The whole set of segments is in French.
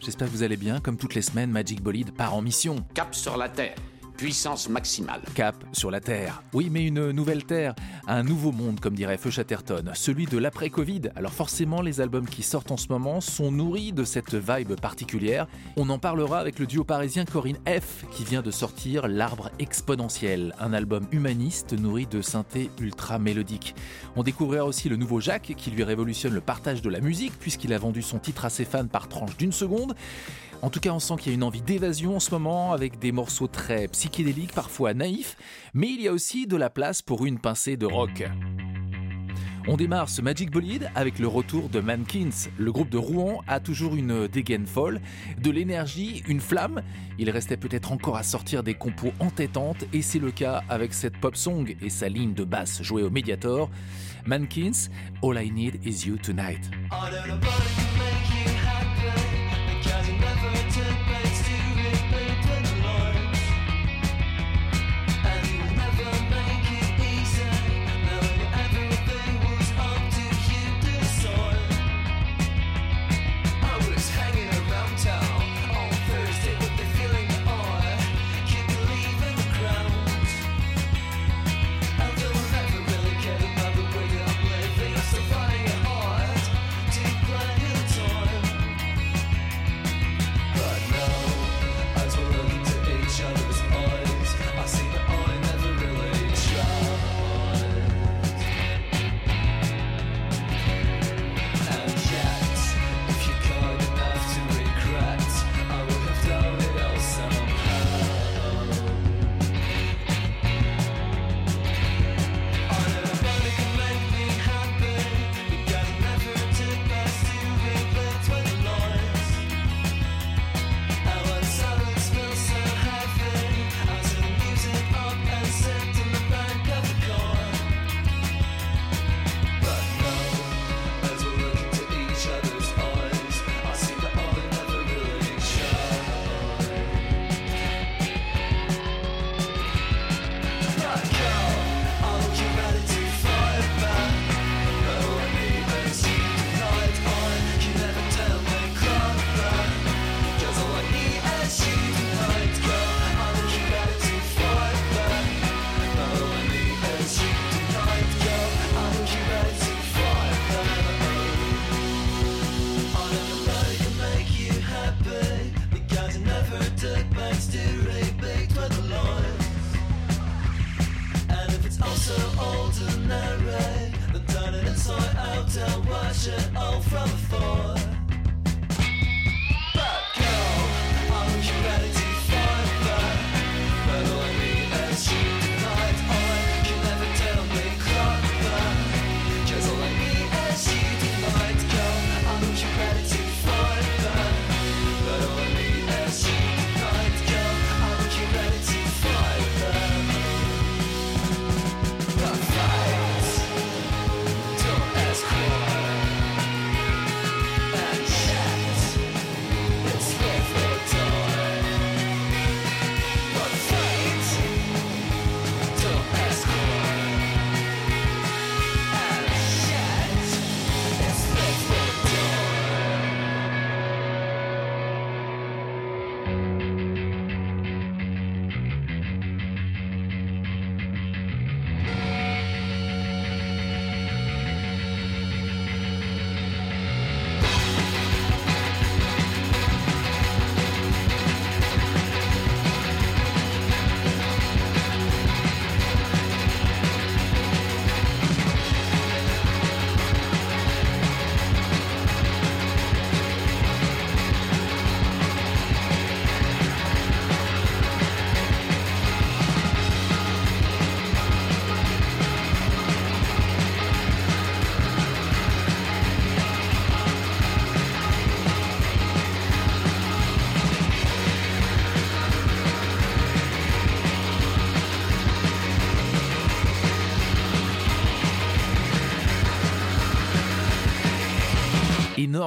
J'espère que vous allez bien. Comme toutes les semaines, Magic Bolide part en mission. Cap sur la Terre. Puissance maximale. Cap sur la Terre. Oui, mais une nouvelle Terre, un nouveau monde, comme dirait Feu Chatterton, celui de l'après-Covid. Alors forcément, les albums qui sortent en ce moment sont nourris de cette vibe particulière. On en parlera avec le duo parisien Corinne F, qui vient de sortir L'Arbre Exponentiel, un album humaniste nourri de synthé ultra mélodique. On découvrira aussi le nouveau Jacques, qui lui révolutionne le partage de la musique, puisqu'il a vendu son titre à ses fans par tranche d'une seconde. En tout cas, on sent qu'il y a une envie d'évasion en ce moment, avec des morceaux très psychédéliques, parfois naïfs, mais il y a aussi de la place pour une pincée de rock. On démarre ce Magic Bolide avec le retour de Mankins. Le groupe de Rouen a toujours une dégaine folle, de l'énergie, une flamme. Il restait peut-être encore à sortir des compos entêtantes et c'est le cas avec cette pop song et sa ligne de basse jouée au Mediator. Mankins, All I Need Is You Tonight.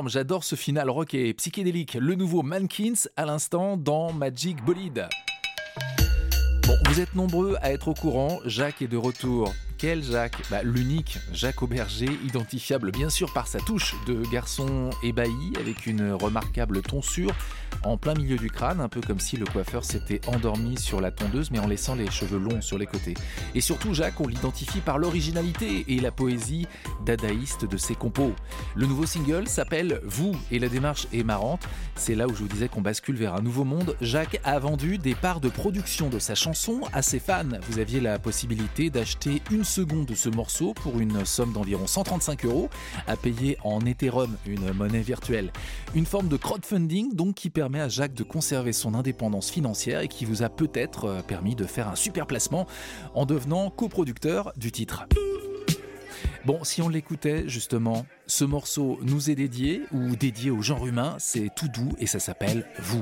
J'adore ce final rock et psychédélique. Le nouveau Mankins à l'instant dans Magic Bolide. Bon, vous êtes nombreux à être au courant, Jacques est de retour. Quel Jacques? Bah, L'unique Jacques Auberger, identifiable bien sûr par sa touche de garçon ébahi avec une remarquable tonsure en plein milieu du crâne, un peu comme si le coiffeur s'était endormi sur la tondeuse mais en laissant les cheveux longs sur les côtés. Et surtout Jacques, on l'identifie par l'originalité et la poésie dadaïste de ses compos. Le nouveau single s'appelle Vous et la démarche est marrante. C'est là où je vous disais qu'on bascule vers un nouveau monde. Jacques a vendu des parts de production de sa chanson à ses fans. Vous aviez la possibilité d'acheter une seconde de ce morceau pour une somme d'environ 135 euros à payer en Ethereum, une monnaie virtuelle. Une forme de crowdfunding donc qui permet à Jacques de conserver son indépendance financière et qui vous a peut-être euh, permis de faire un super placement en devenant coproducteur du titre. Bon, si on l'écoutait justement, ce morceau nous est dédié ou dédié au genre humain, c'est tout doux et ça s'appelle Vous.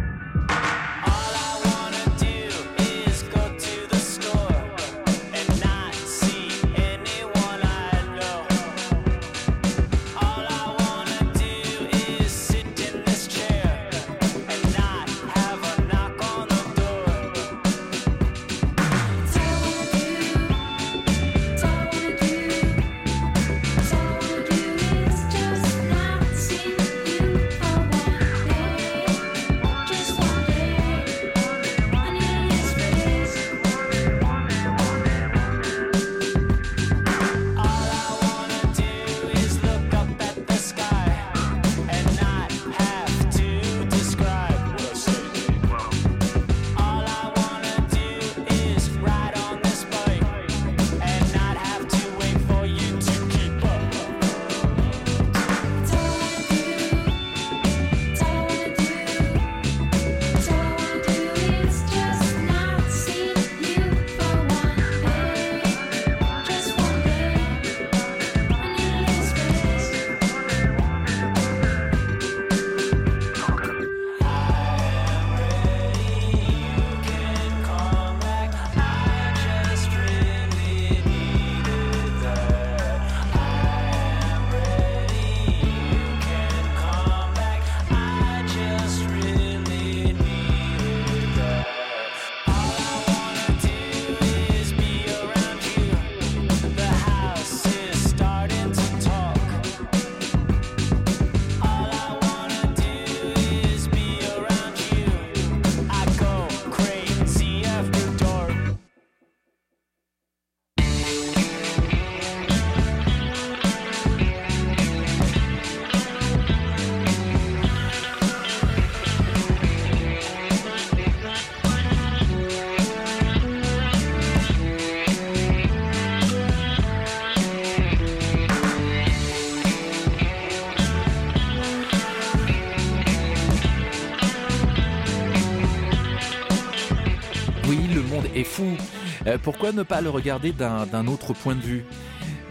pourquoi ne pas le regarder d'un autre point de vue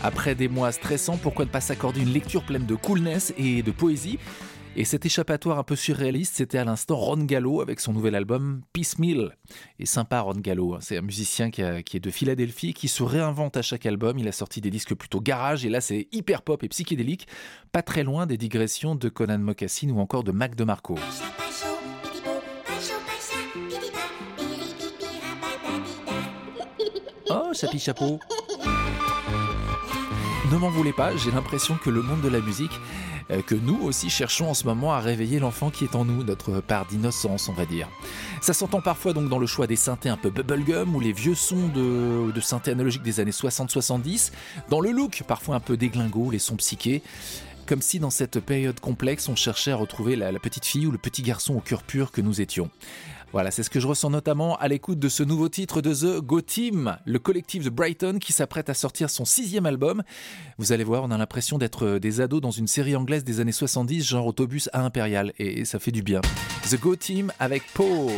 Après des mois stressants, pourquoi ne pas s'accorder une lecture pleine de coolness et de poésie et cet échappatoire un peu surréaliste, c'était à l'instant Ron Gallo avec son nouvel album Piecemeal. Et sympa Ron Gallo, hein. c'est un musicien qui, qui, est de Philadelphie qui se réinvente à chaque album. Il a sorti des disques plutôt garage et là c'est hyper pop et psychédélique, pas très loin des digressions de Conan Mocassin ou encore de Mac DeMarco. Chapeau Ne m'en voulez pas, j'ai l'impression que le monde de la musique euh, que nous aussi cherchons en ce moment à réveiller l'enfant qui est en nous, notre part d'innocence, on va dire. Ça s'entend parfois donc dans le choix des synthés un peu bubblegum ou les vieux sons de, de synthé analogique des années 60-70, dans le look parfois un peu déglingo, les sons psychés comme si dans cette période complexe on cherchait à retrouver la, petite fille ou le petit garçon au cœur pur que nous étions. Voilà, c'est ce que je ressens notamment à l'écoute de ce nouveau titre de The Go Team, le collectif de Brighton qui s'apprête à sortir son sixième album. Vous allez voir, on a l'impression d'être des ados dans une série anglaise des années 70, genre autobus à Impérial, et ça fait du bien. The Go Team avec Paul.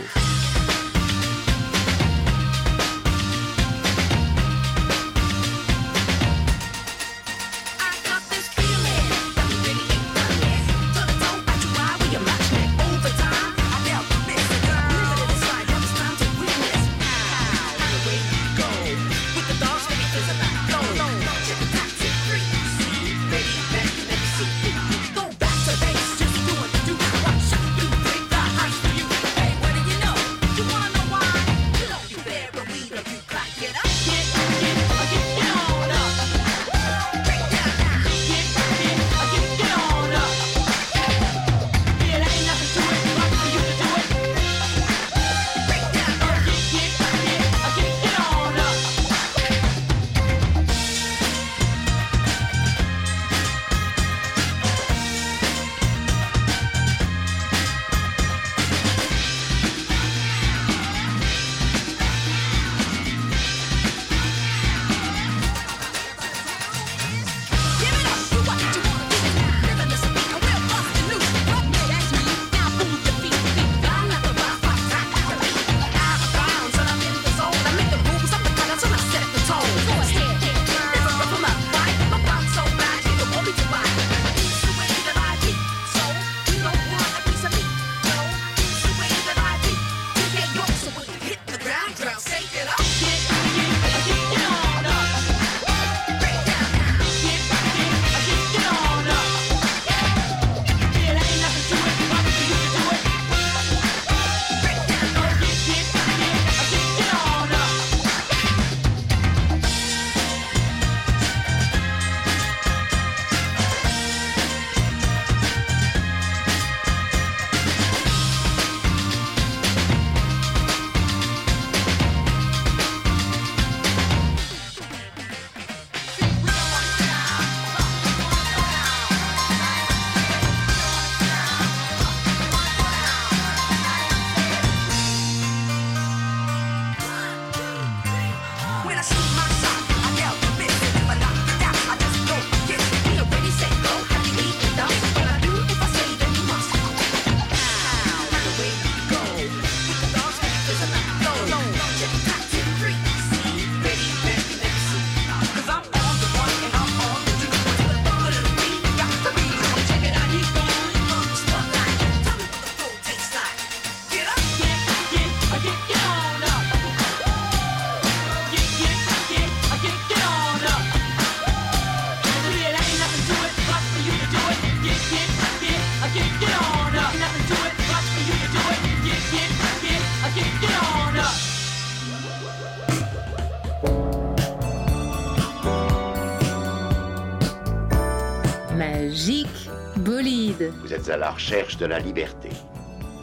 Vous êtes à la recherche de la liberté,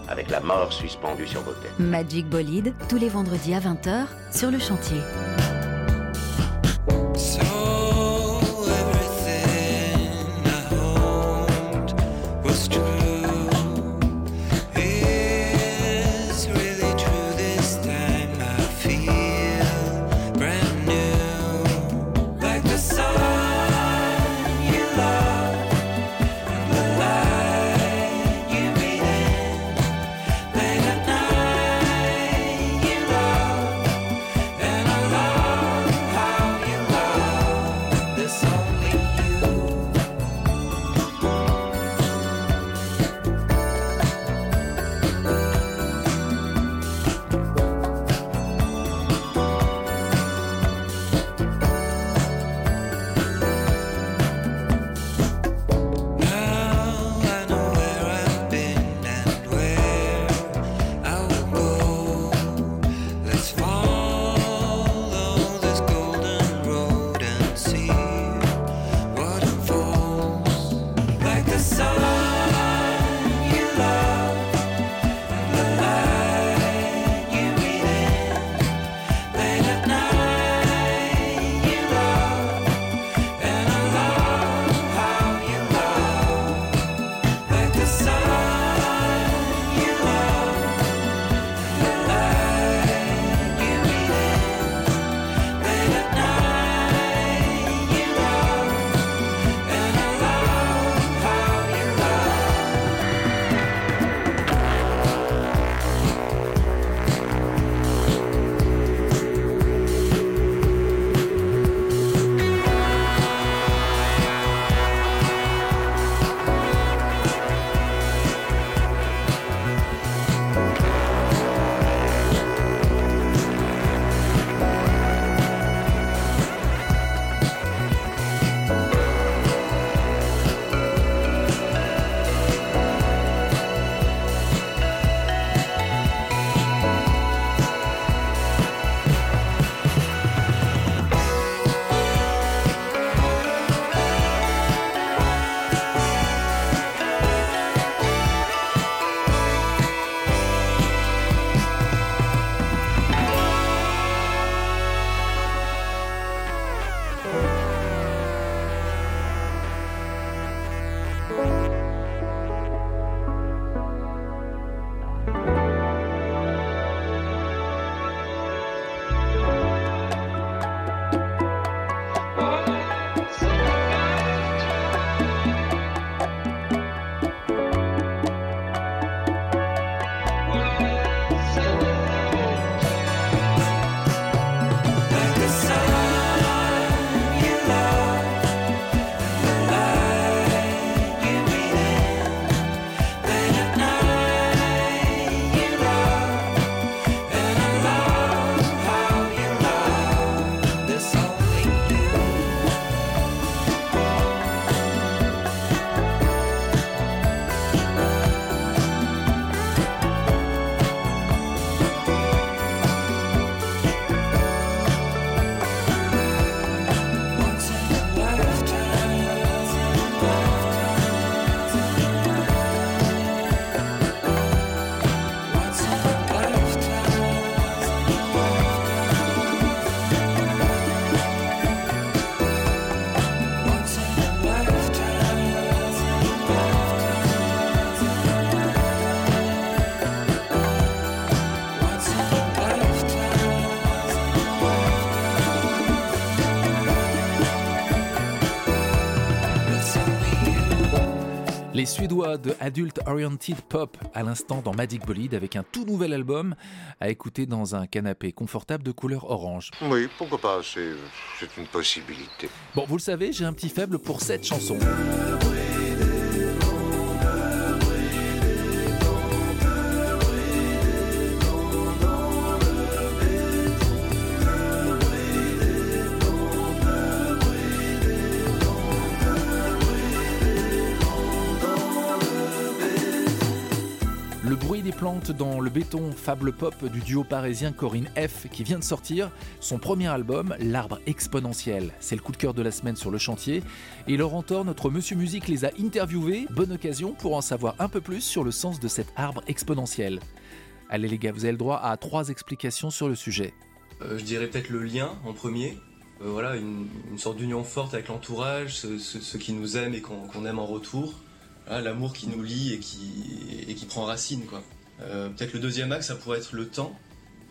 avec la mort suspendue sur vos têtes. Magic Bolide, tous les vendredis à 20h, sur le chantier. De Adult Oriented Pop à l'instant dans Magic Bolide avec un tout nouvel album à écouter dans un canapé confortable de couleur orange. Oui, pourquoi pas, c'est une possibilité. Bon, vous le savez, j'ai un petit faible pour cette chanson. Le béton, fable pop du duo parisien Corinne F qui vient de sortir son premier album, L'arbre exponentiel. C'est le coup de cœur de la semaine sur le chantier. Et Laurent Thor, notre monsieur musique, les a interviewés. Bonne occasion pour en savoir un peu plus sur le sens de cet arbre exponentiel. Allez les gars, vous avez le droit à trois explications sur le sujet. Euh, je dirais peut-être le lien en premier. Euh, voilà, une, sorte d'union forte avec l'entourage, ceux, qui nous aiment et qu'on aime en retour. L'amour qui nous lie et qui, et qui prend racine. quoi. Euh, peut-être le deuxième axe, ça pourrait être le temps.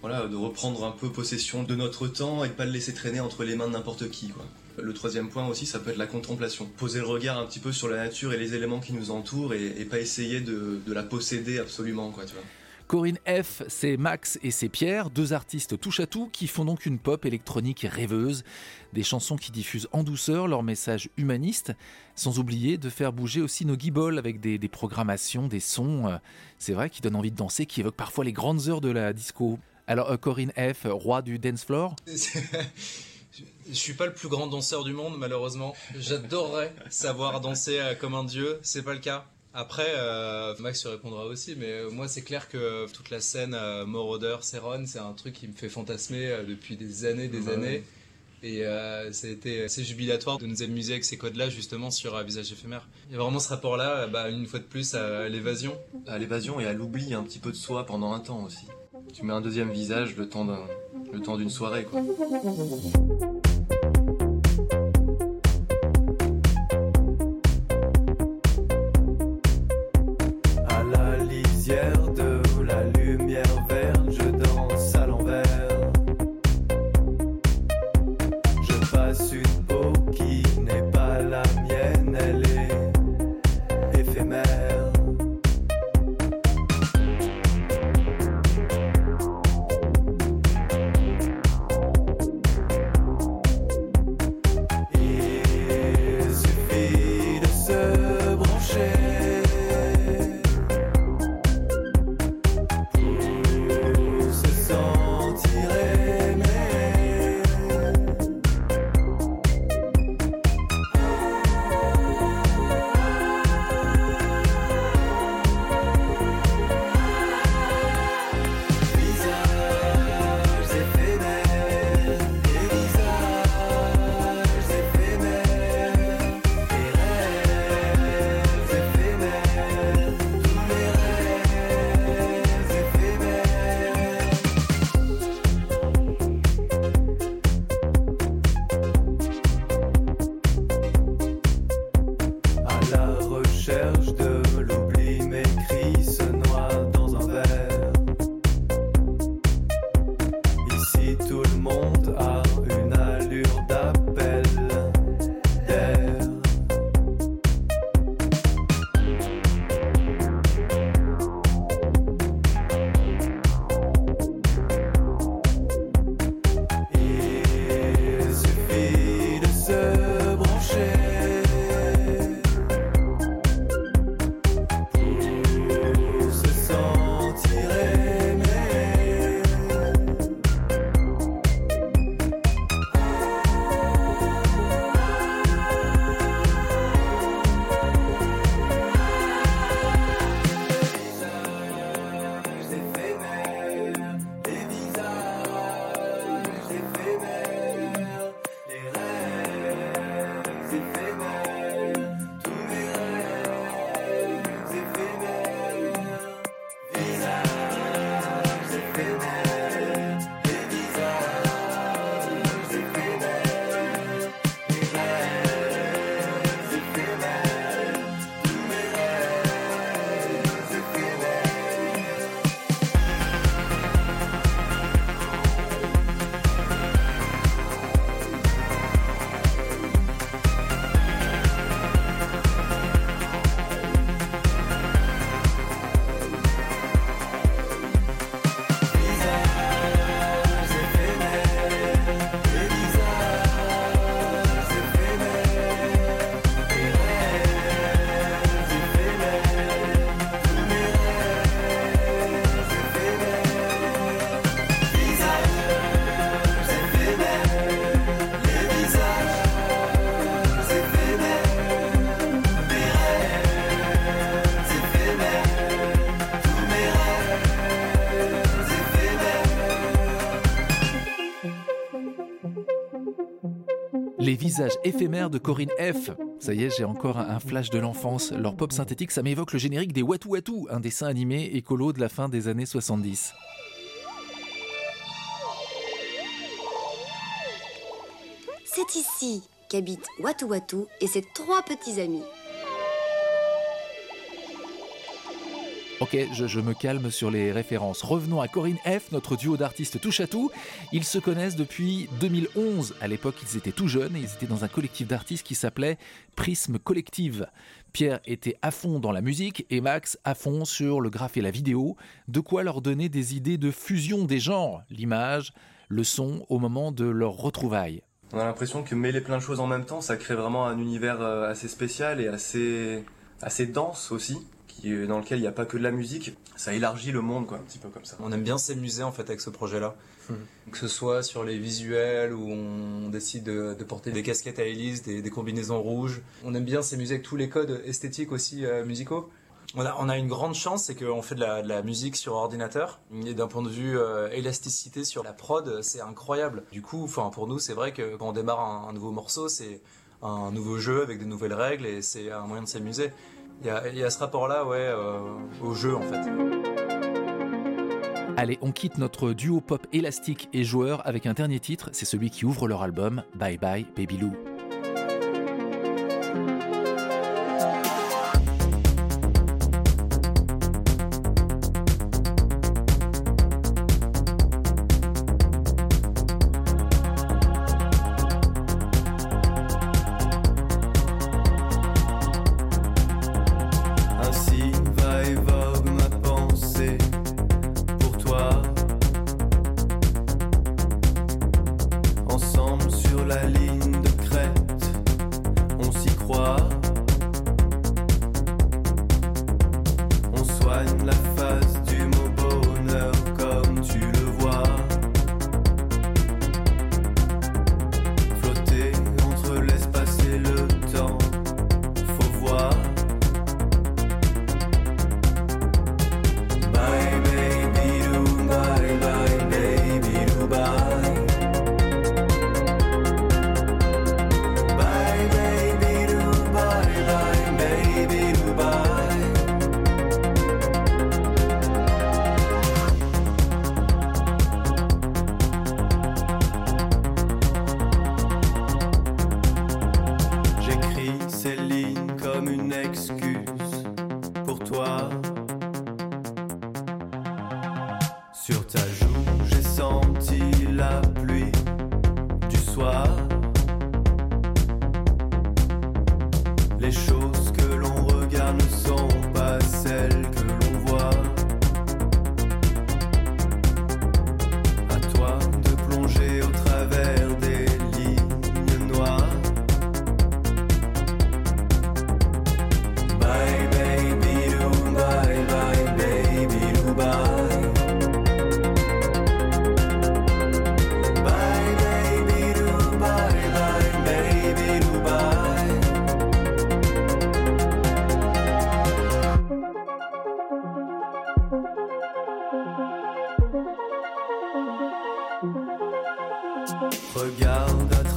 Voilà, de reprendre un peu possession de notre temps et de pas le laisser traîner entre les mains de n'importe qui. Le troisième point aussi, ça peut être la contemplation. Poser le regard un petit peu sur la nature et les éléments qui nous entourent et, pas essayer de, de, la posséder absolument. Quoi, tu vois. Corinne F, c'est Max et c'est Pierre, deux artistes touche à tout qui font donc une pop électronique rêveuse, des chansons qui diffusent en douceur leur message humaniste, sans oublier de faire bouger aussi nos guibolles avec des, programmations, des sons, euh, c'est vrai, qui donnent envie de danser, qui évoquent parfois les grandes heures de la disco. Alors euh, Corinne F, roi du dance floor Je suis pas le plus grand danseur du monde, malheureusement. J'adorerais savoir danser euh, comme un dieu, c'est pas le cas. Après, euh, Max se répondra aussi, mais euh, moi c'est clair que toute la scène euh, Moroder, Seron, c'est un truc qui me fait fantasmer depuis des années, des années. Et ça a été assez jubilatoire de nous amuser avec ces codes-là, justement, sur un visage éphémère. Il y a vraiment ce rapport-là, bah, une fois de plus, à l'évasion. À l'évasion et à l'oubli un petit peu de soi pendant un temps aussi. Tu mets un deuxième visage le temps d'une soirée, quoi. Les visages éphémères de Corinne F. Ça y est, j'ai encore un flash de l'enfance. Leur pop synthétique, ça m'évoque le générique des Watu Watu, un dessin animé écolo de la fin des années 70. C'est ici qu'habitent Watu Watu et ses trois petits amis. Ok, je, me calme sur les références. Revenons à Corinne F, notre duo d'artistes touche à tout. Ils se connaissent depuis 2011. À l'époque, ils étaient tout jeunes et ils étaient dans un collectif d'artistes qui s'appelait Prisme Collective. Pierre était à fond dans la musique et Max à fond sur le graphe et la vidéo. De quoi leur donner des idées de fusion des genres, l'image, le son, au moment de leur retrouvaille. On a l'impression que mêler plein de choses en même temps, ça crée vraiment un univers euh, assez spécial et assez, assez dense aussi dans lequel il n'y a pas que de la musique, ça élargit le monde, quoi, un petit peu comme ça. On aime bien s'amuser en fait avec ce projet-là. Hmm. Que ce soit sur les visuels où on décide de, porter des casquettes à hélice, des, combinaisons rouges. On aime bien s'amuser avec tous les codes esthétiques aussi euh, musicaux. On a, on a, une grande chance, c'est qu'on fait de la, musique sur ordinateur. Et d'un point de vue euh, élasticité sur la prod, c'est incroyable. Du coup, enfin pour nous, c'est vrai que quand on démarre un nouveau morceau, c'est un nouveau jeu avec de nouvelles règles et c'est un moyen de s'amuser. Il y, a, ce rapport-là, ouais, euh, au jeu en fait. Allez, on quitte notre duo pop élastique et joueur avec un dernier titre, c'est celui qui ouvre leur album, Bye Bye Baby Lou. Regarde à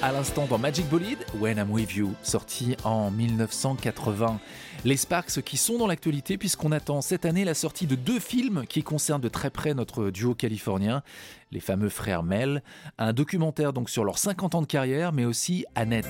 À l'instant dans Magic Bolide, When I'm With You, sorti en 1980. Les Sparks qui sont dans l'actualité puisqu'on attend cette année la sortie de deux films qui concernent de très près notre duo californien, les fameux frères Mel, un documentaire donc sur leurs 50 ans de carrière mais aussi Annette.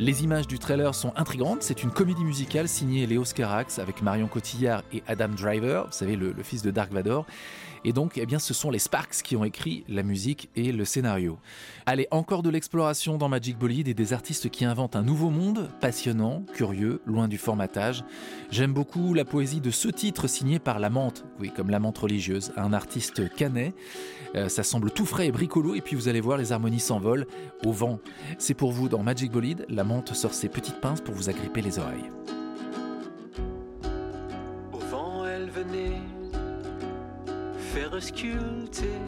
Les images du trailer sont intrigantes. C'est une comédie musicale signée Léo Scarax avec Marion Cotillard et Adam Driver, vous savez, le, le fils de Dark Vador. Et donc, eh bien, ce sont les Sparks qui ont écrit la musique et le scénario. Allez, encore de l'exploration dans Magic Bolide et des artistes qui inventent un nouveau monde, passionnant, curieux, loin du formatage. J'aime beaucoup la poésie de ce titre signé par La Menthe, oui, comme La Menthe religieuse, un artiste canet. Euh, ça semble tout frais et bricolo, et puis vous allez voir, les harmonies s'envolent au vent. C'est pour vous dans Magic Bolide, La Menthe sort ses petites pinces pour vous agripper les oreilles. Faire sculpter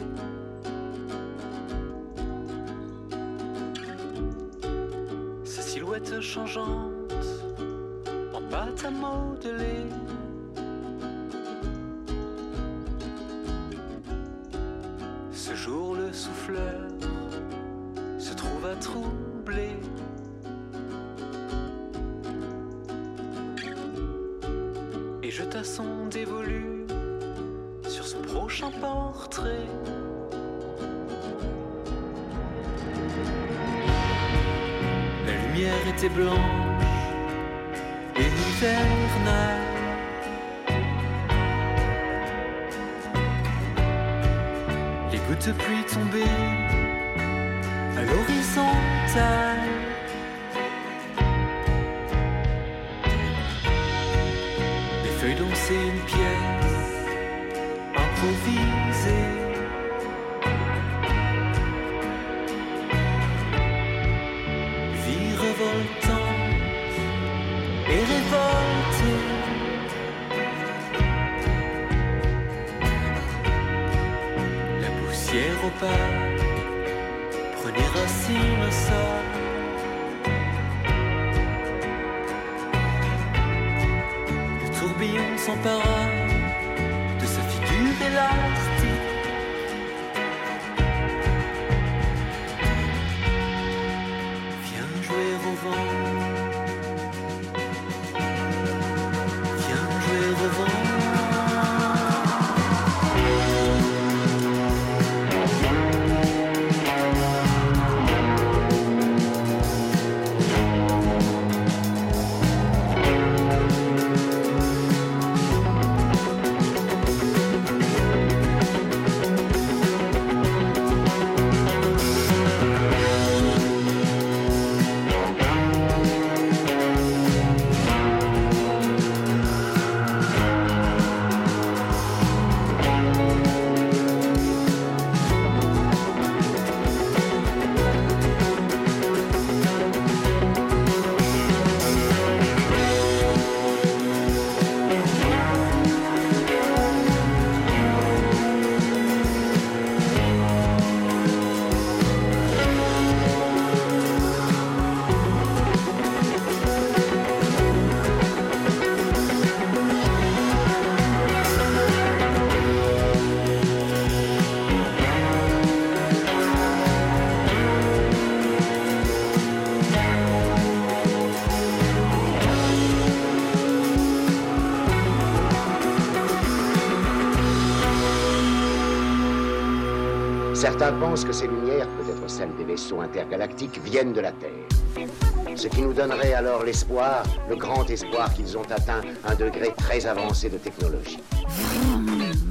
sa silhouette changeante en pâte à modeler. Ce jour, le souffleur se trouve à trouver blé. Et jeta son dévolu portrait. La lumière était blanche et hivernale. Les gouttes de pluie tombaient à l'horizontale. Les feuilles dansaient une pièce improvisée. Vie revoltante et révoltée. La poussière opaque prenait racine au sol. Le tourbillon s'empara Certains pensent que ces lumières, peut-être celles des vaisseaux intergalactiques, viennent de la Terre. Ce qui nous donnerait alors l'espoir, le grand espoir qu'ils ont atteint un degré très avancé de technologie.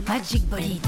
Magic Bolide.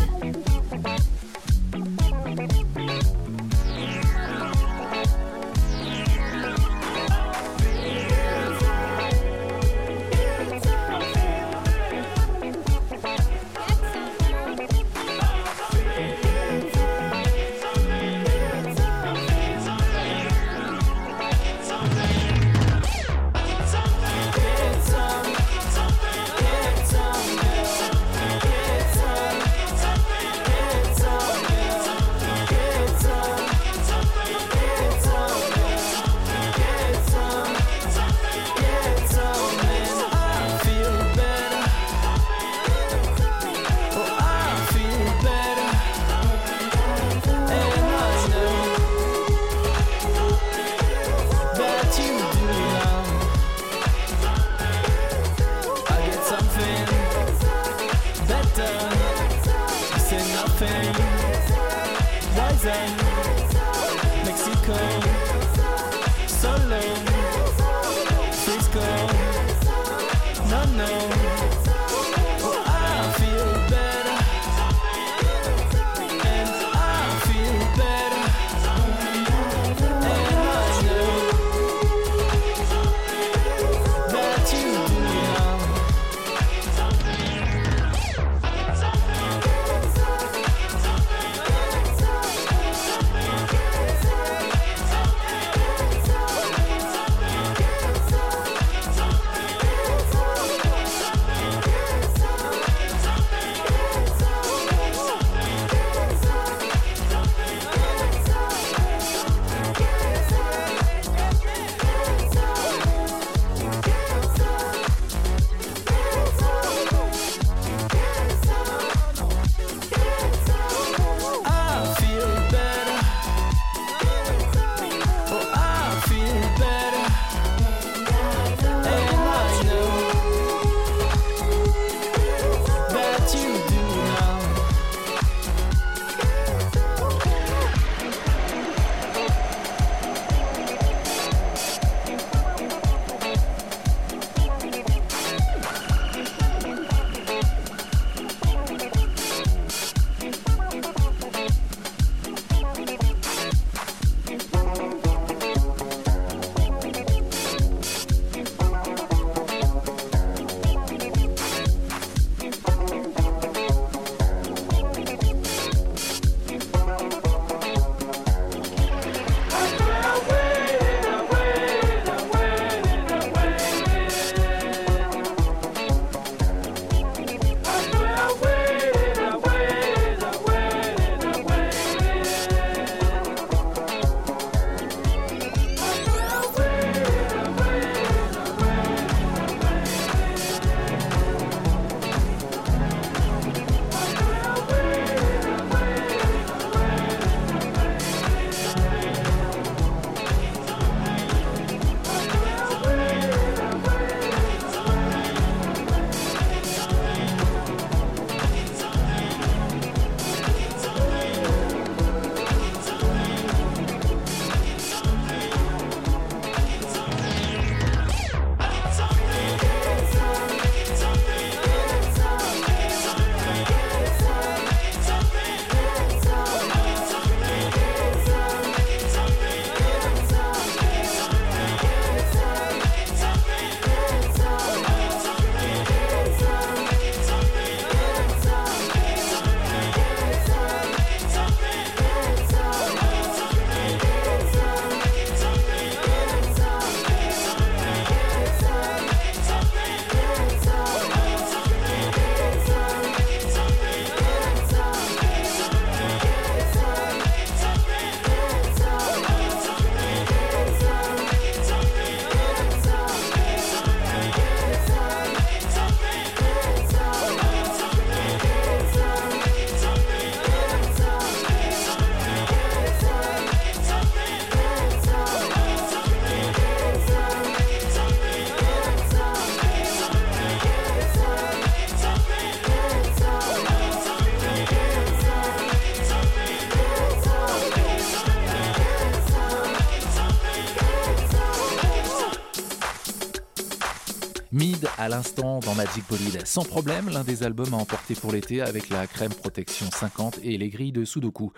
Magic Bolide. Sans problème, l'un des albums à emporter pour l'été avec la crème protection 50 et les grilles de Sudoku.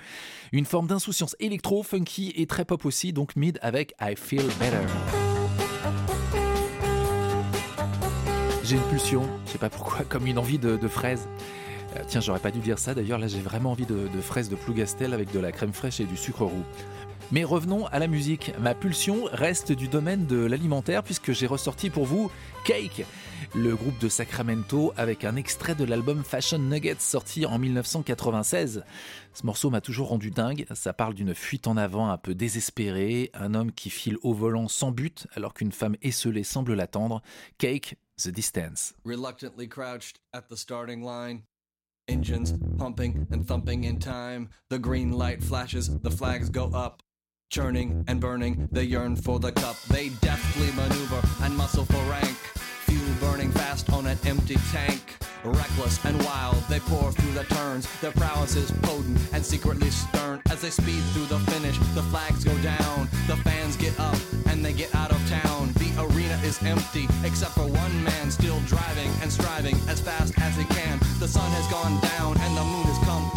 Une forme d'insouciance électro, funky et très pop aussi, donc mid avec I Feel Better. J'ai une pulsion, je sais pas pourquoi, comme une envie de, fraises. Euh, tiens, j'aurais pas dû dire ça d'ailleurs, là j'ai vraiment envie de, de fraises de Plougastel avec de la crème fraîche et du sucre roux. Mais revenons à la musique. Ma pulsion reste du domaine de l'alimentaire puisque j'ai ressorti pour vous Cake, le groupe de Sacramento avec un extrait de l'album Fashion Nuggets sorti en 1996. Ce morceau m'a toujours rendu dingue. Ça parle d'une fuite en avant un peu désespérée, un homme qui file au volant sans but alors qu'une femme esselée semble l'attendre. Cake, The Distance. Reluctantly crouched at the starting line. Engines pumping and thumping in time. The green light flashes, the flags go up. Churning and burning, they yearn for the cup. They deftly maneuver and muscle for rank. Fuel burning fast on an empty tank. Reckless and wild, they pour through the turns. Their prowess is potent and secretly stern. As they speed through the finish, the flags go down. The fans get up and they get out of town. The arena is empty, except for one man still driving and striving as fast as he can. The sun has gone down and the moon has come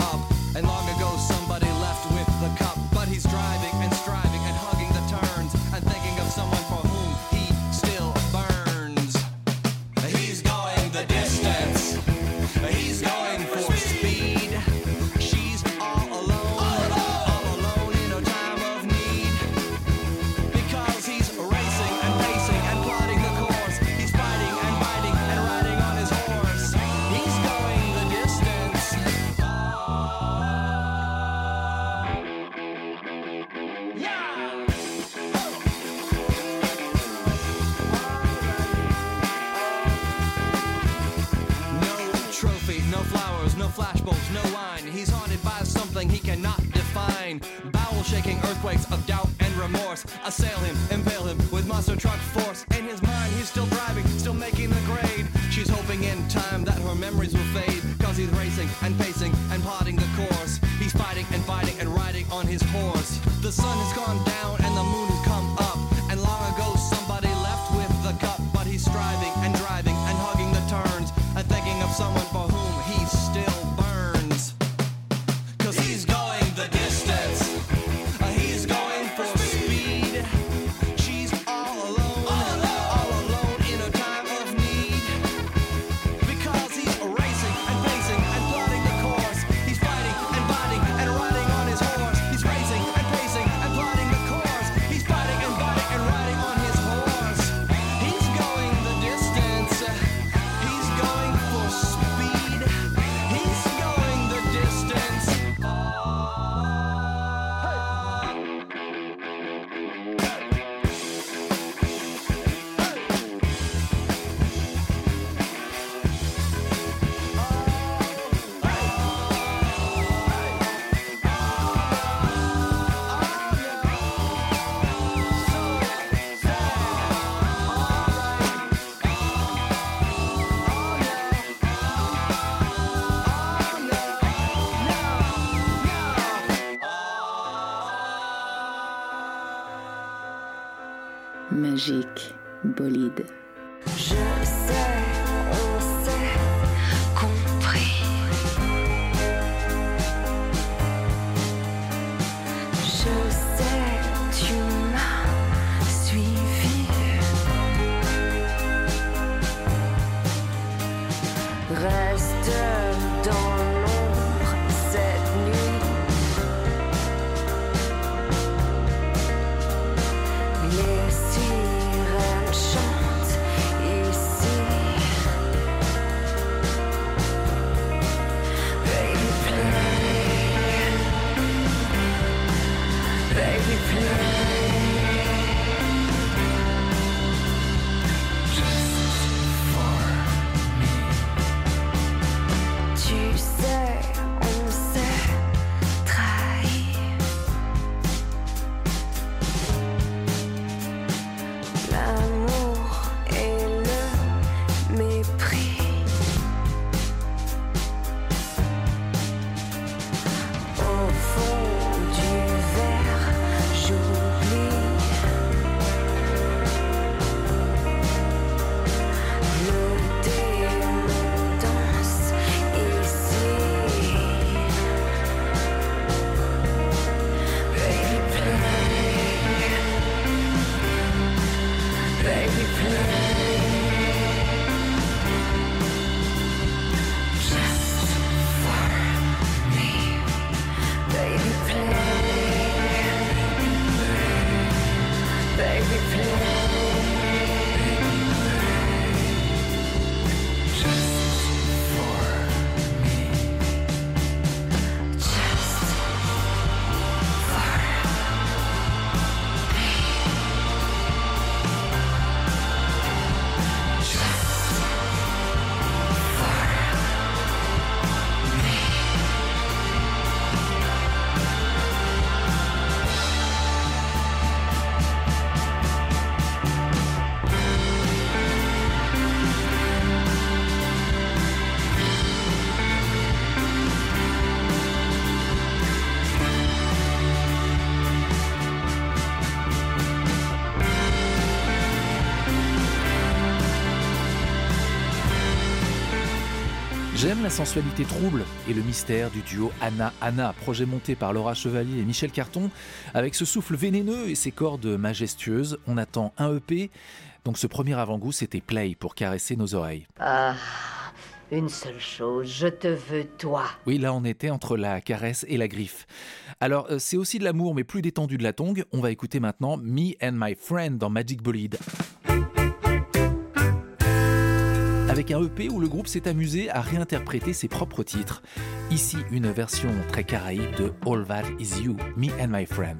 Magique bolide. J'aime la sensualité trouble et le mystère du duo Anna-Anna, projet monté par Laura Chevalier et Michel Carton. Avec ce souffle vénéneux et ses cordes majestueuses, on attend un EP. Donc ce premier avant-goût, c'était Play pour caresser nos oreilles. Ah, une seule chose, je te veux toi. Oui, là on était entre la caresse et la griffe. Alors euh, c'est aussi de l'amour mais plus détendu de la tongue. On va écouter maintenant Me and My Friend dans Magic Bolide. Avec un EP où le groupe s'est amusé à réinterpréter ses propres titres. Ici, une version très caraïbe de All That Is You, Me and My Friend.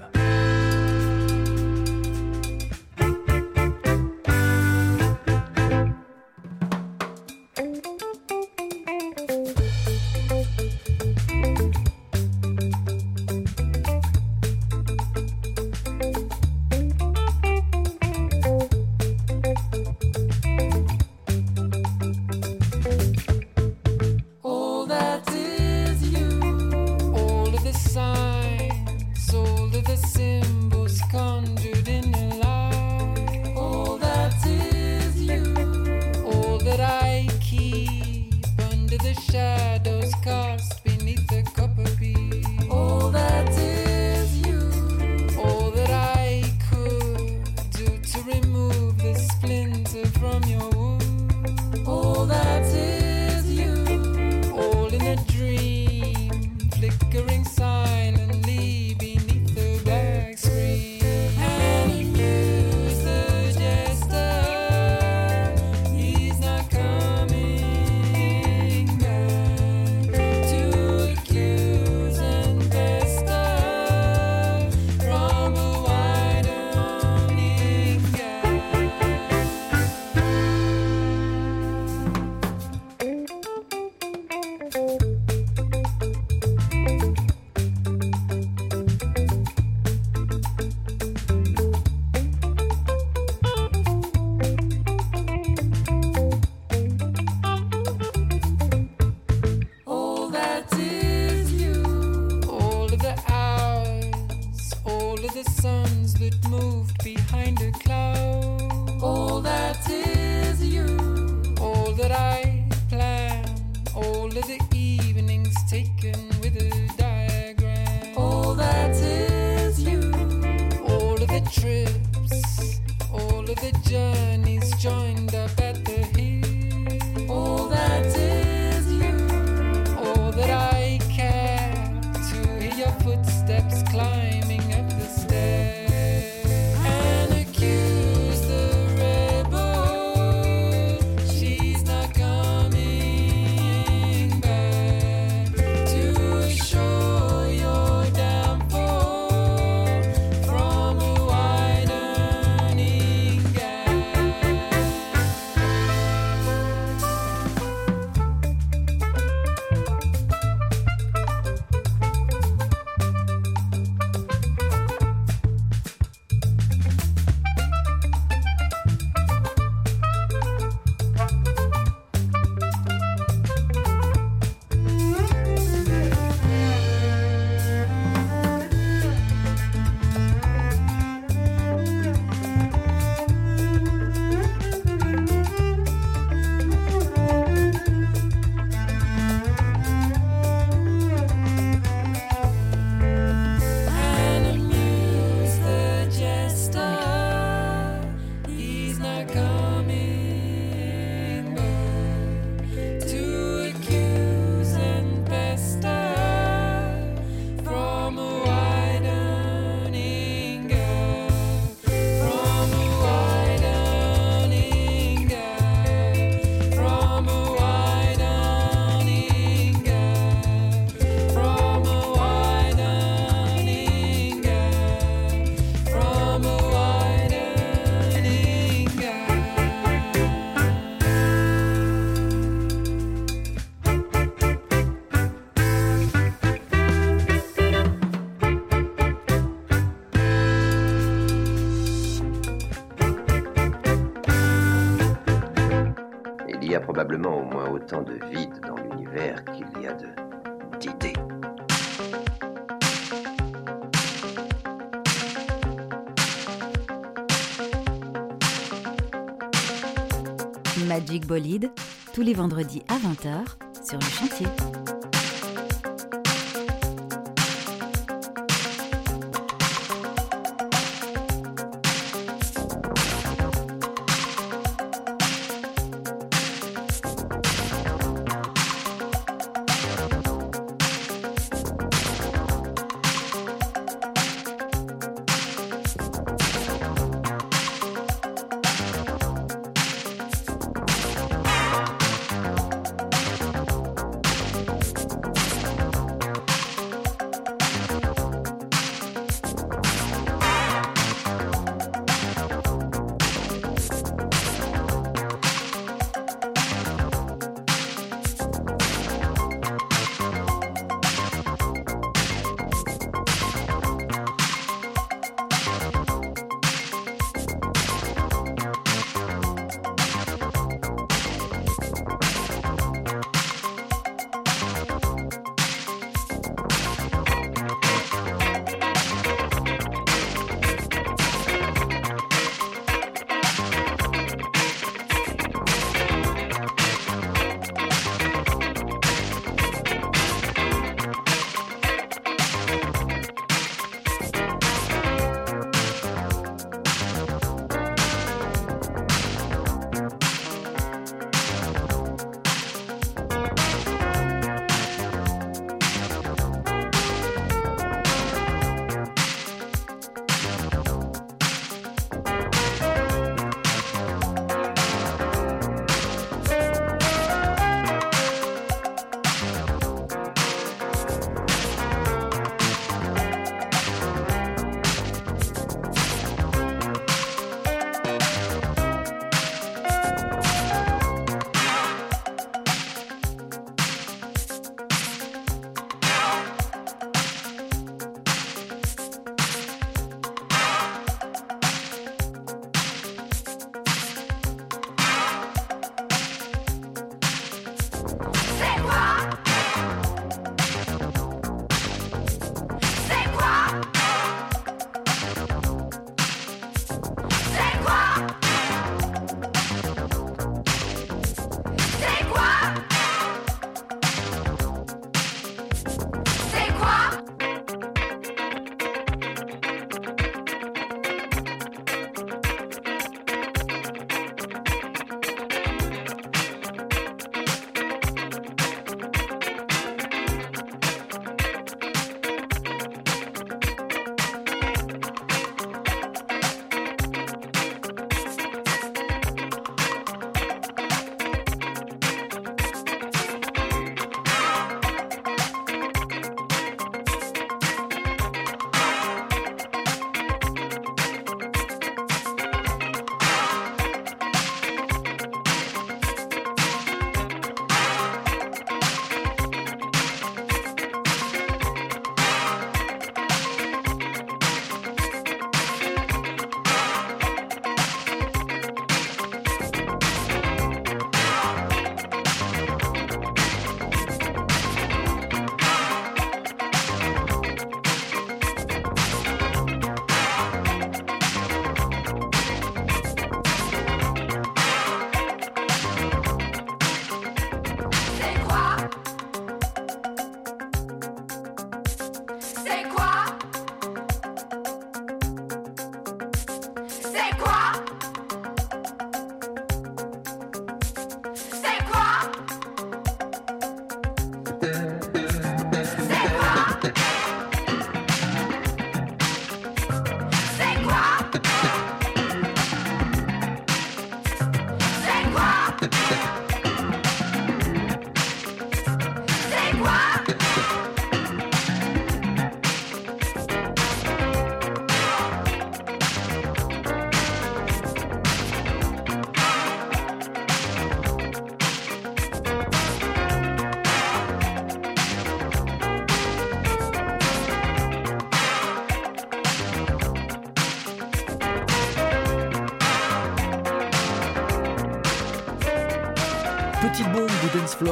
Tous les vendredis à 20h sur le chantier.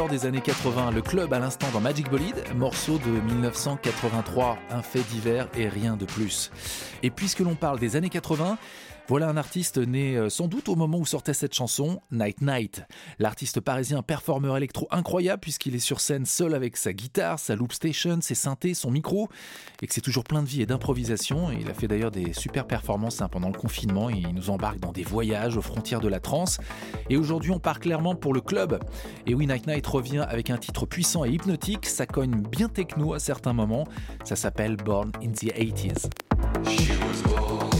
Des années 80, le club à l'instant dans Magic Bolide, morceau de 1983, un fait divers et rien de plus. Et puisque l'on parle des années 80, Voilà un artiste né euh, sans doute au moment où sortait cette chanson, Night Night. L'artiste parisien performeur électro incroyable puisqu'il est sur scène seul avec sa guitare, sa loop station, ses synthés, son micro et que c'est toujours plein de vie et d'improvisation. Il a fait d'ailleurs des super performances hein, pendant le confinement et il nous embarque dans des voyages aux frontières de la trance. Et aujourd'hui on part clairement pour le club. Et oui, Night Night revient avec un titre puissant et hypnotique, ça cogne bien techno à certains moments. Ça s'appelle Born in the 80s. avec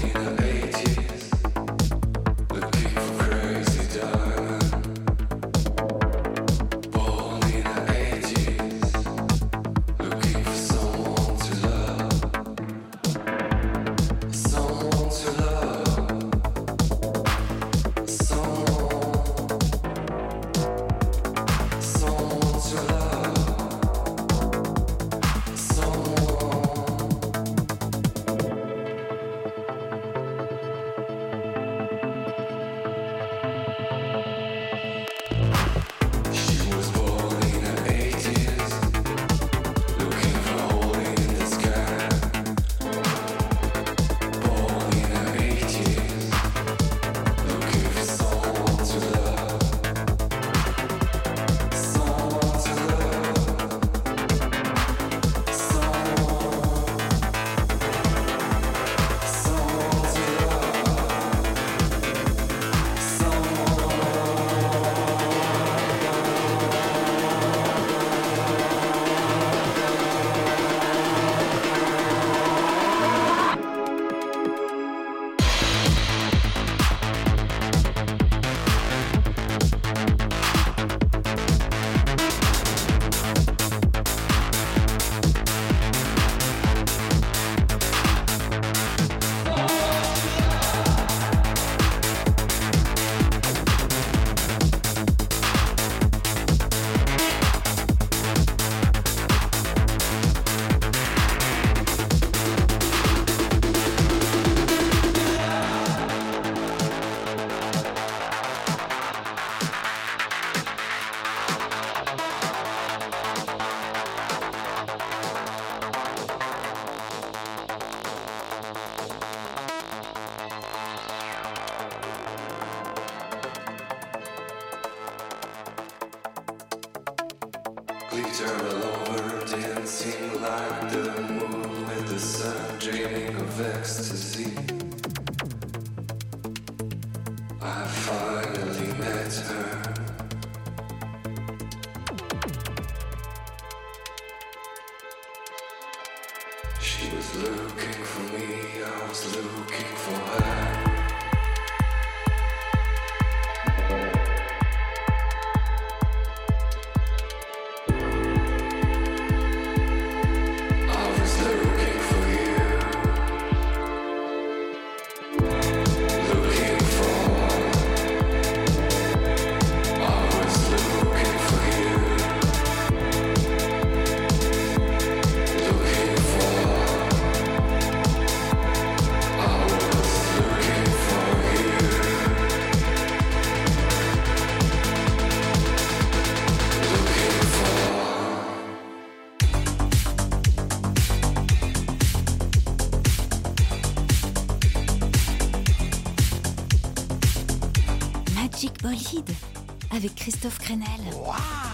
Christophe Crenel.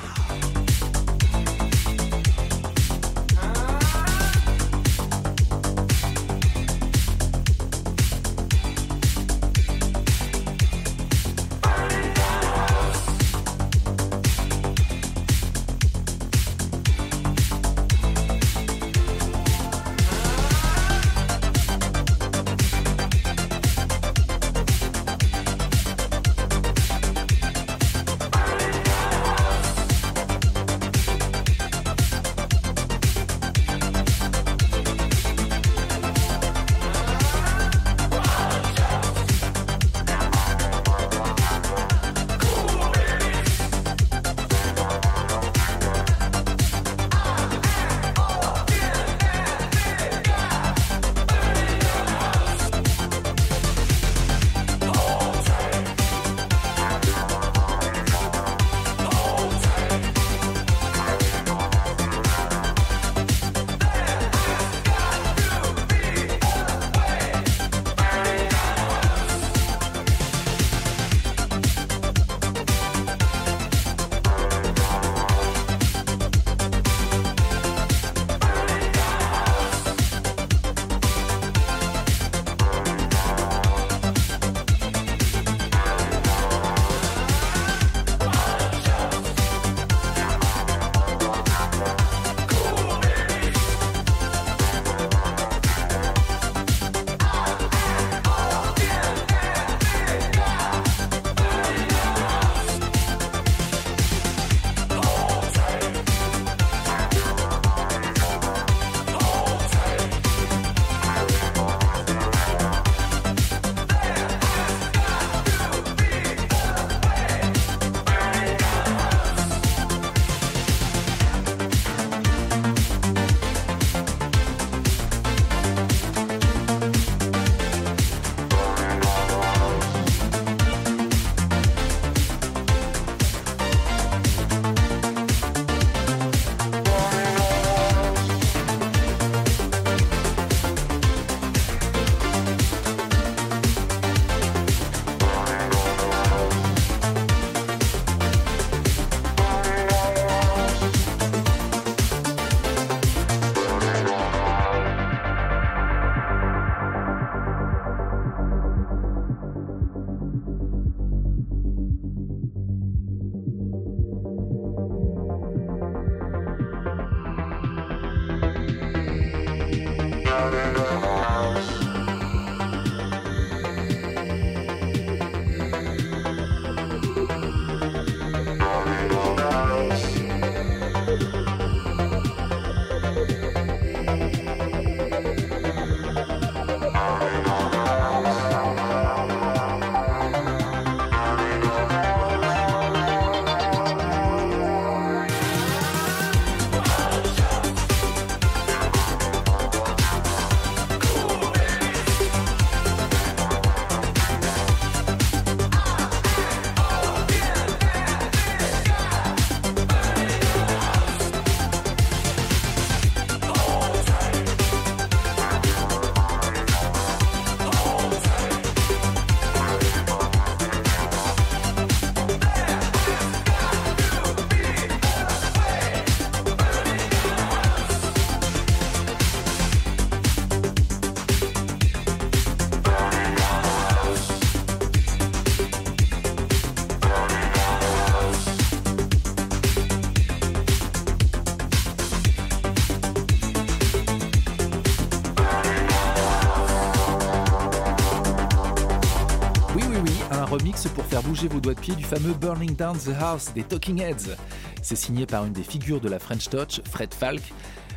Bouger vos doigts de pied du fameux Burning Down the House des Talking Heads. C'est signé par une des figures de la French Touch, Fred Falk,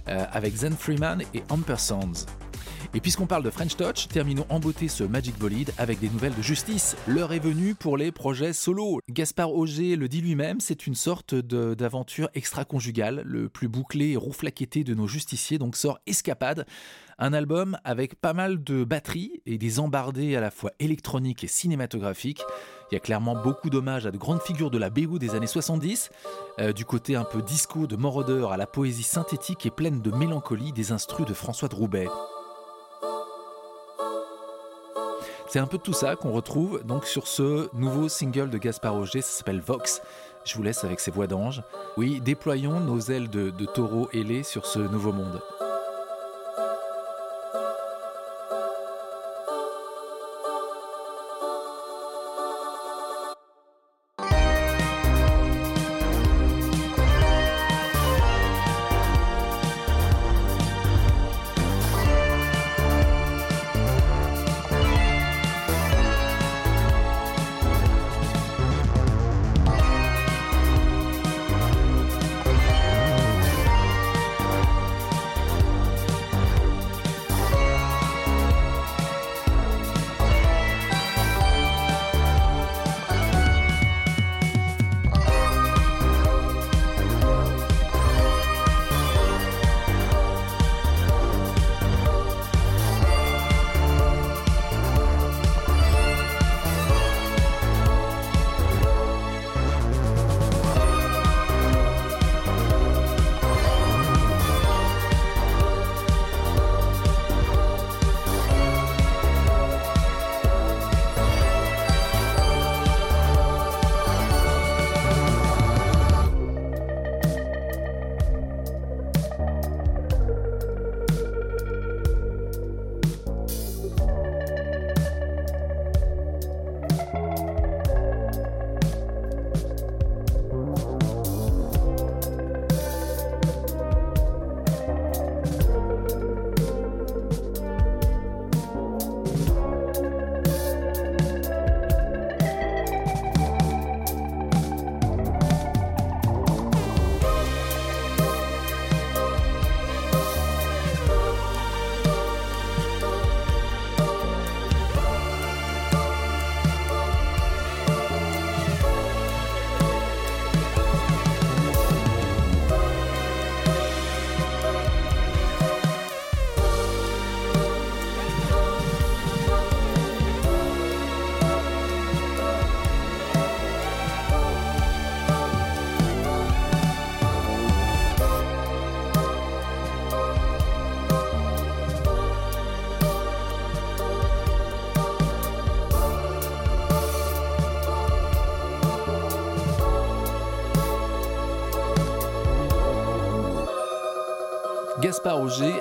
euh, avec Zen Freeman et Ampersands. Et puisqu'on parle de French Touch, terminons en beauté ce Magic Bolide avec des nouvelles de justice. L'heure est venue pour les projets solo. Gaspard Auger le dit lui-même, c'est une sorte d'aventure extra-conjugale. Le plus bouclé et rouflaquetté de nos justiciers donc sort Escapade, un album avec pas mal de batteries et des embardés à la fois électroniques et cinématographiques. Il y a clairement beaucoup d'hommages à de grandes figures de la BO des années 70, euh, du côté un peu disco de Moroder à la poésie synthétique et pleine de mélancolie des instrus de François de C'est un peu tout ça qu'on retrouve donc sur ce nouveau single de Gaspard Auger, ça s'appelle Vox. Je vous laisse avec ses voix d'ange. Oui, déployons nos ailes de, de taureau ailés sur ce nouveau monde.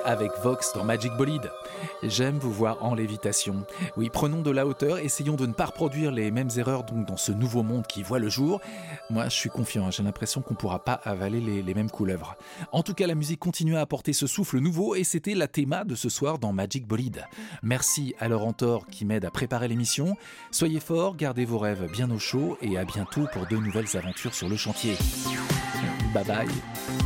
Avec Vox dans Magic Bolide. J'aime vous voir en lévitation. Oui, prenons de la hauteur, essayons de ne pas reproduire les mêmes erreurs donc dans ce nouveau monde qui voit le jour. Moi, je suis confiant, j'ai l'impression qu'on ne pourra pas avaler les, les, mêmes couleuvres. En tout cas, la musique continue à apporter ce souffle nouveau et c'était la théma de ce soir dans Magic Bolide. Merci à Laurent Thor qui m'aide à préparer l'émission. Soyez forts, gardez vos rêves bien au chaud et à bientôt pour de nouvelles aventures sur le chantier. Bye bye.